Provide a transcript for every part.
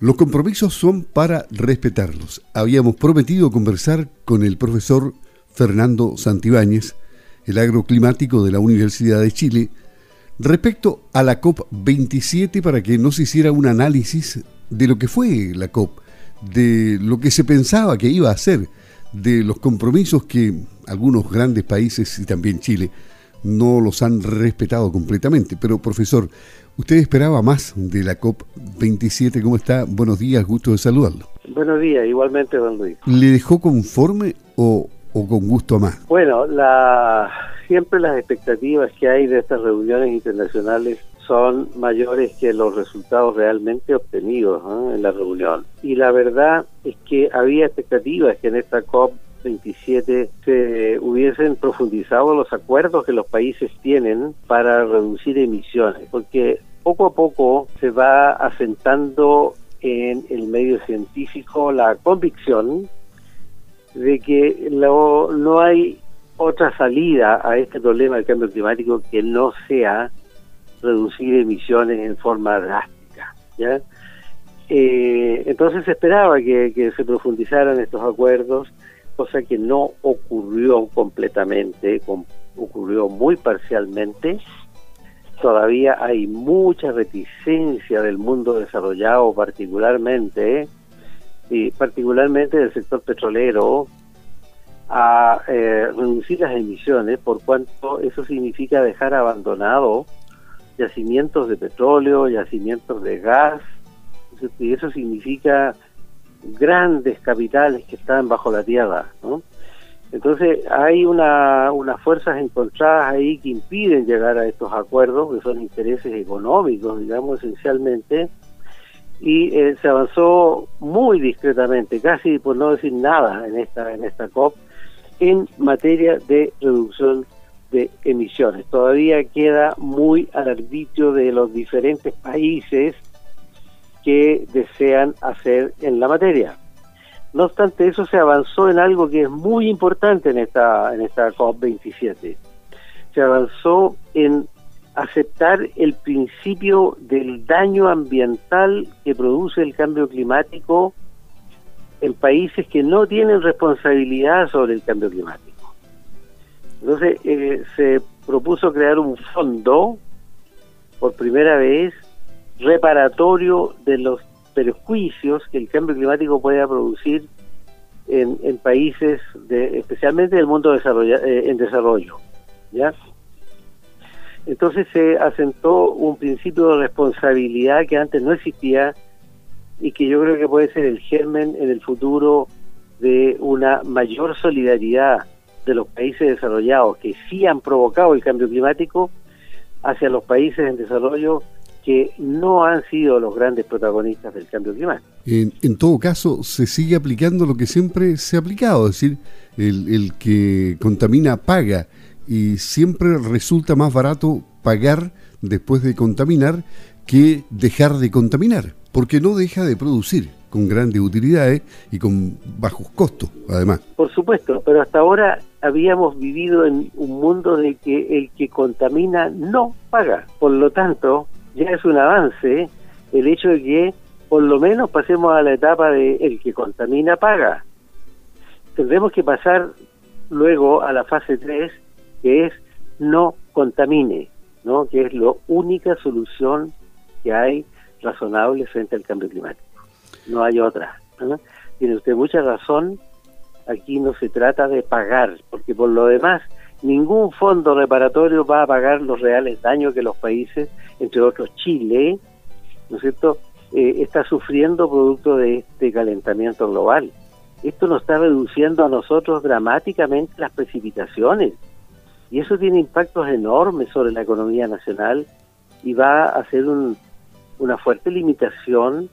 Los compromisos son para respetarlos. Habíamos prometido conversar con el profesor Fernando Santibáñez, el agroclimático de la Universidad de Chile, respecto a la COP27 para que nos hiciera un análisis de lo que fue la COP, de lo que se pensaba que iba a ser, de los compromisos que algunos grandes países y también Chile no los han respetado completamente. Pero profesor, ¿usted esperaba más de la COP27? ¿Cómo está? Buenos días, gusto de saludarlo. Buenos días, igualmente, don Luis. ¿Le dejó conforme o, o con gusto a más? Bueno, la, siempre las expectativas que hay de estas reuniones internacionales son mayores que los resultados realmente obtenidos en la reunión. Y la verdad es que había expectativas que en esta COP 27 se hubiesen profundizado los acuerdos que los países tienen para reducir emisiones, porque poco a poco se va asentando en el medio científico la convicción de que no hay otra salida a este problema del cambio climático que no sea reducir emisiones en forma drástica. ¿ya? Eh, entonces se esperaba que se profundizaran estos acuerdos cosa que no ocurrió completamente, ocurrió muy parcialmente. Todavía hay mucha reticencia del mundo desarrollado, particularmente, y particularmente del sector petrolero, a eh, reducir las emisiones, por cuanto eso significa dejar abandonado yacimientos de petróleo, yacimientos de gas, y eso significa grandes capitales que están bajo la tierra, ¿no? Entonces hay una, unas fuerzas encontradas ahí que impiden llegar a estos acuerdos, que son intereses económicos, digamos, esencialmente, y eh, se avanzó muy discretamente, casi por no decir nada en esta, en esta COP, en materia de reducción de emisiones. Todavía queda muy al arbitrio de los diferentes países que desean hacer en la materia. No obstante, eso se avanzó en algo que es muy importante en esta, en esta COP27. Se avanzó en aceptar el principio del daño ambiental que produce el cambio climático en países que no tienen responsabilidad sobre el cambio climático. Entonces, eh, se propuso crear un fondo por primera vez reparatorio de los perjuicios que el cambio climático pueda producir en, países, de, especialmente del mundo eh, en desarrollo. ¿ya? Entonces se asentó un principio de responsabilidad que antes no existía y que yo creo que puede ser el germen en el futuro de una mayor solidaridad de los países desarrollados que sí han provocado el cambio climático hacia los países en desarrollo que no han sido los grandes protagonistas del cambio climático. En, todo caso, se sigue aplicando lo que siempre se ha aplicado, es decir, el, el que contamina paga y siempre resulta más barato pagar después de contaminar que dejar de contaminar, porque no deja de producir con grandes utilidades y con bajos costos, además. Por supuesto, pero hasta ahora habíamos vivido en un mundo de que el que contamina no paga. Por lo tanto, ya es un avance el hecho de que por lo menos pasemos a la etapa de el que contamina paga. Tendremos que pasar luego a la fase 3, que es no contamine, ¿no? que es la única solución que hay razonable frente al cambio climático. No hay otra. Tiene usted mucha razón, aquí no se trata de pagar, porque por lo demás ningún fondo reparatorio va a pagar los reales daños que los países, entre otros Chile, ¿no es cierto?, eh, está sufriendo producto de este calentamiento global. Esto nos está reduciendo a nosotros dramáticamente las precipitaciones y eso tiene impactos enormes sobre la economía nacional y va a hacer una fuerte limitación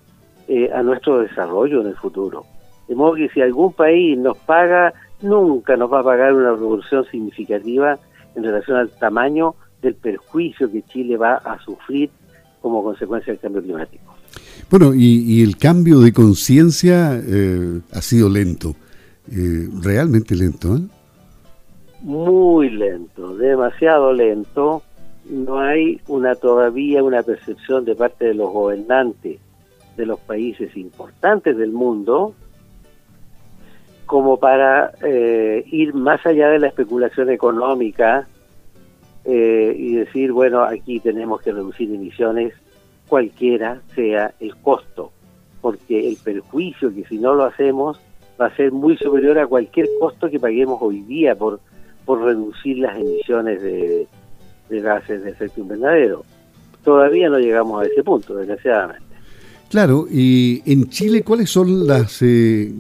eh, a nuestro desarrollo en el futuro. De modo que si algún país nos paga nunca nos va a pagar una revolución significativa en relación al tamaño del perjuicio que Chile va a sufrir como consecuencia del cambio climático. Bueno, y, el cambio de conciencia eh, ha sido lento, eh, realmente lento. ¿eh? Muy lento, demasiado lento. No hay una todavía una percepción de parte de los gobernantes de los países importantes del mundo como para eh, ir más allá de la especulación económica eh, y decir, bueno, aquí tenemos que reducir emisiones cualquiera sea el costo, porque el perjuicio que si no lo hacemos va a ser muy superior a cualquier costo que paguemos hoy día por, por reducir las emisiones de, gases de efecto invernadero. Todavía no llegamos a ese punto, desgraciadamente. Claro, y en Chile, ¿cuáles son las eh,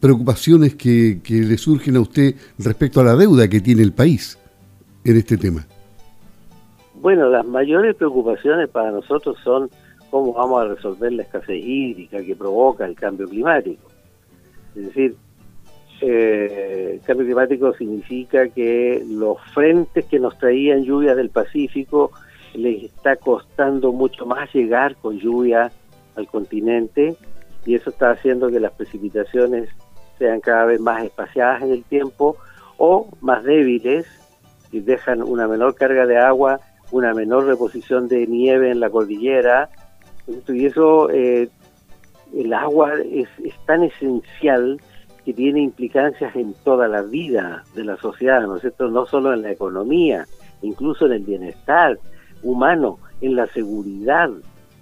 preocupaciones que, que le surgen a usted respecto a la deuda que tiene el país en este tema? Bueno, las mayores preocupaciones para nosotros son cómo vamos a resolver la escasez hídrica que provoca el cambio climático. Es decir, eh, el cambio climático significa que los frentes que nos traían lluvias del Pacífico les está costando mucho más llegar con lluvia al continente y eso está haciendo que las precipitaciones sean cada vez más espaciadas en el tiempo o más débiles y dejan una menor carga de agua una menor reposición de nieve en la cordillera, y eso, eh, el agua es, tan esencial que tiene implicancias en toda la vida de la sociedad, ¿no es cierto? No solo en la economía, incluso en el bienestar humano, en la seguridad,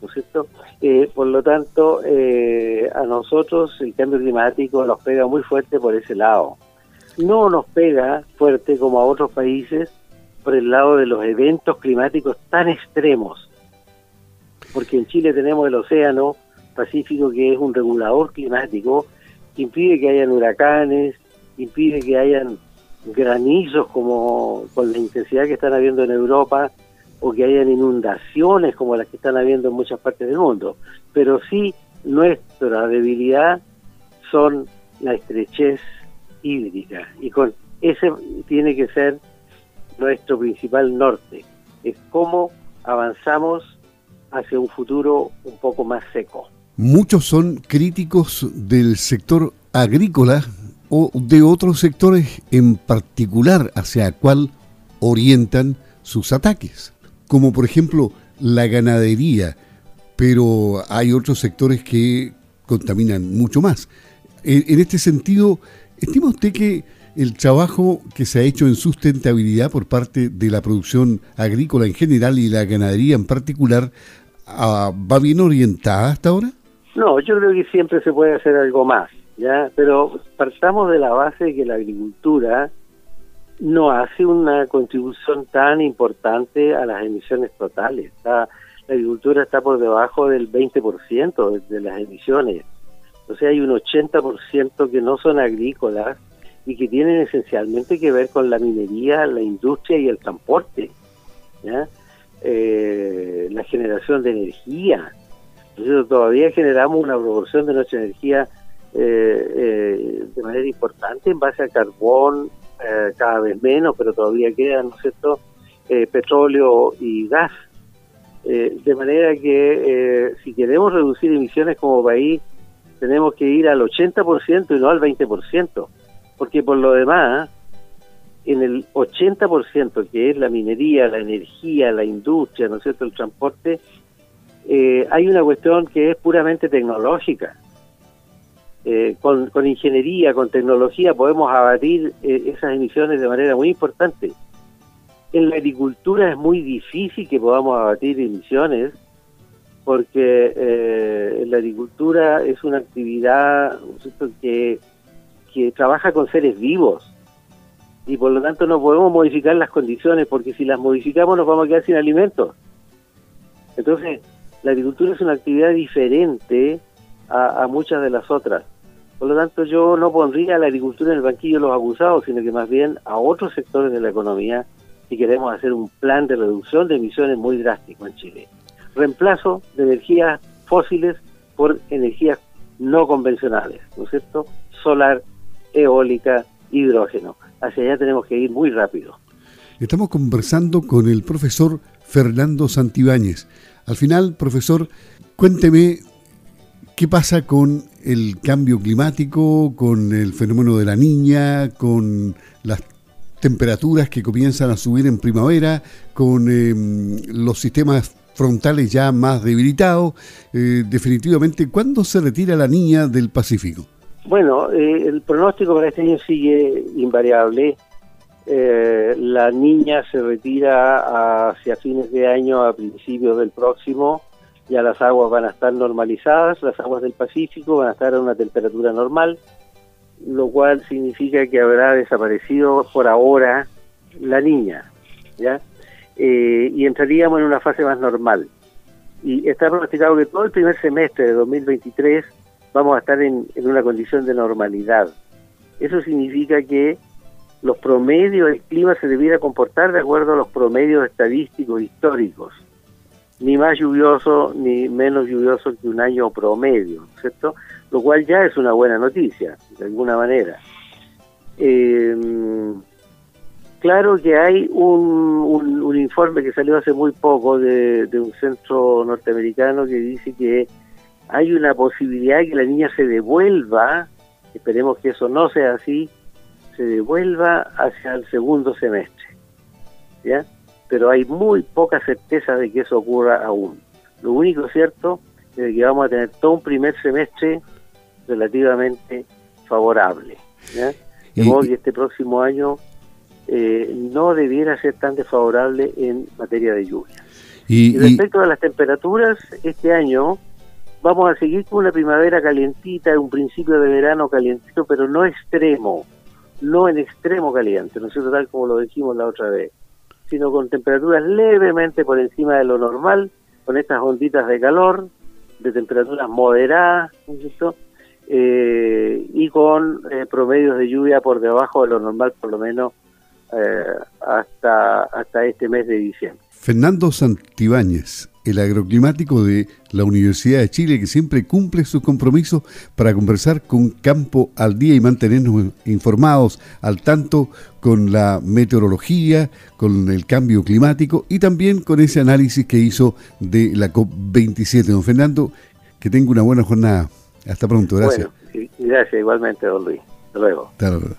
¿no es cierto? Eh, por lo tanto, eh, a nosotros el cambio climático nos pega muy fuerte por ese lado. No nos pega fuerte como a otros países por el lado de los eventos climáticos tan extremos, porque en Chile tenemos el océano Pacífico que es un regulador climático que impide que hayan huracanes, impide que hayan granizos como con la intensidad que están habiendo en Europa o que hayan inundaciones como las que están habiendo en muchas partes del mundo. Pero sí nuestra debilidad son la estrechez hídrica y con ese tiene que ser nuestro principal norte, es cómo avanzamos hacia un futuro un poco más seco. Muchos son críticos del sector agrícola o de otros sectores en particular hacia cuál orientan sus ataques, como por ejemplo la ganadería, pero hay otros sectores que contaminan mucho más. En, este sentido, ¿estima usted que el trabajo que se ha hecho en sustentabilidad por parte de la producción agrícola en general y la ganadería en particular ah, va bien orientada hasta ahora? No, yo creo que siempre se puede hacer algo más, ¿ya? Pero partamos de la base de que la agricultura no hace una contribución tan importante a las emisiones totales. la agricultura está por debajo del 20% de, de las emisiones. O sea, hay un 80% que no son agrícolas y que tienen esencialmente que ver con la minería, la industria y el transporte, eh, la generación de energía. Entonces todavía generamos una proporción de nuestra energía eh, eh, de manera importante en base a carbón, cada vez menos, pero todavía queda, ¿no es cierto?, petróleo y gas. de manera que si queremos reducir emisiones como país, tenemos que ir al 80% y no al 20% porque por lo demás, en el 80% que es la minería, la energía, la industria, ¿no es cierto?, el transporte, eh, hay una cuestión que es puramente tecnológica. Eh, con, ingeniería, con tecnología, podemos abatir eh, esas emisiones de manera muy importante. En la agricultura es muy difícil que podamos abatir emisiones porque la agricultura es una actividad que que trabaja con seres vivos y por lo tanto no podemos modificar las condiciones porque si las modificamos nos vamos a quedar sin alimentos. Entonces, la agricultura es una actividad diferente a, muchas de las otras. Por lo tanto, yo no pondría a la agricultura en el banquillo de los abusados, sino que más bien a otros sectores de la economía si queremos hacer un plan de reducción de emisiones muy drástico en Chile. Reemplazo de energías fósiles por energías no convencionales, ¿no es cierto? Solar, eólica, hidrógeno. Hacia allá tenemos que ir muy rápido. Estamos conversando con el profesor Fernando Santibáñez. Al final, profesor, cuénteme qué pasa con el cambio climático, con el fenómeno de la niña, con las temperaturas que comienzan a subir en primavera, con em, los sistemas frontales ya más debilitados. Eh, definitivamente, ¿cuándo se retira la niña del Pacífico? Bueno, eh, el pronóstico para este año sigue invariable. Eh, la niña se retira hacia fines de año, a principios del próximo. Ya las aguas van a estar normalizadas, las aguas del Pacífico van a estar a una temperatura normal, lo cual significa que habrá desaparecido por ahora la niña, ¿ya? Eh, y entraríamos en una fase más normal. Y está pronosticado que todo el primer semestre de 2023 vamos a estar en, en una condición de normalidad. Eso significa que los promedios del clima se debiera comportar de acuerdo a los promedios estadísticos históricos, ni más lluvioso ni menos lluvioso que un año promedio, ¿cierto? Lo cual ya es una buena noticia, de alguna manera. Eh, claro que hay un, un, informe que salió hace muy poco de, de un centro norteamericano que dice que hay una posibilidad de que la niña se devuelva, esperemos que eso no sea así, se devuelva hacia el segundo semestre. ¿Ya? Pero hay muy poca certeza de que eso ocurra aún. Lo único cierto es que vamos a tener todo un primer semestre relativamente favorable. ¿ya? De modo que este próximo año eh, no debiera ser tan desfavorable en materia de lluvia. Y, y respecto a las temperaturas, este año vamos a seguir con una primavera calientita, un principio de verano calientito, pero no extremo no en extremo caliente, ¿no es cierto? Tal como lo dijimos la otra vez, sino con temperaturas levemente por encima de lo normal, con estas onditas de calor, de temperaturas moderadas. Eh, y con eh, promedios de lluvia por debajo de lo normal, por lo menos hasta, hasta este mes de diciembre. Fernando Santibáñez, el agroclimático de la Universidad de Chile, que siempre cumple sus compromisos para conversar con Campo al día y mantenernos informados al tanto con la meteorología, con el cambio climático y también con ese análisis que hizo de la COP27. Don Fernando, que tenga una buena jornada. Hasta pronto, gracias. Bueno, gracias igualmente, don Luis. Hasta luego. Hasta luego.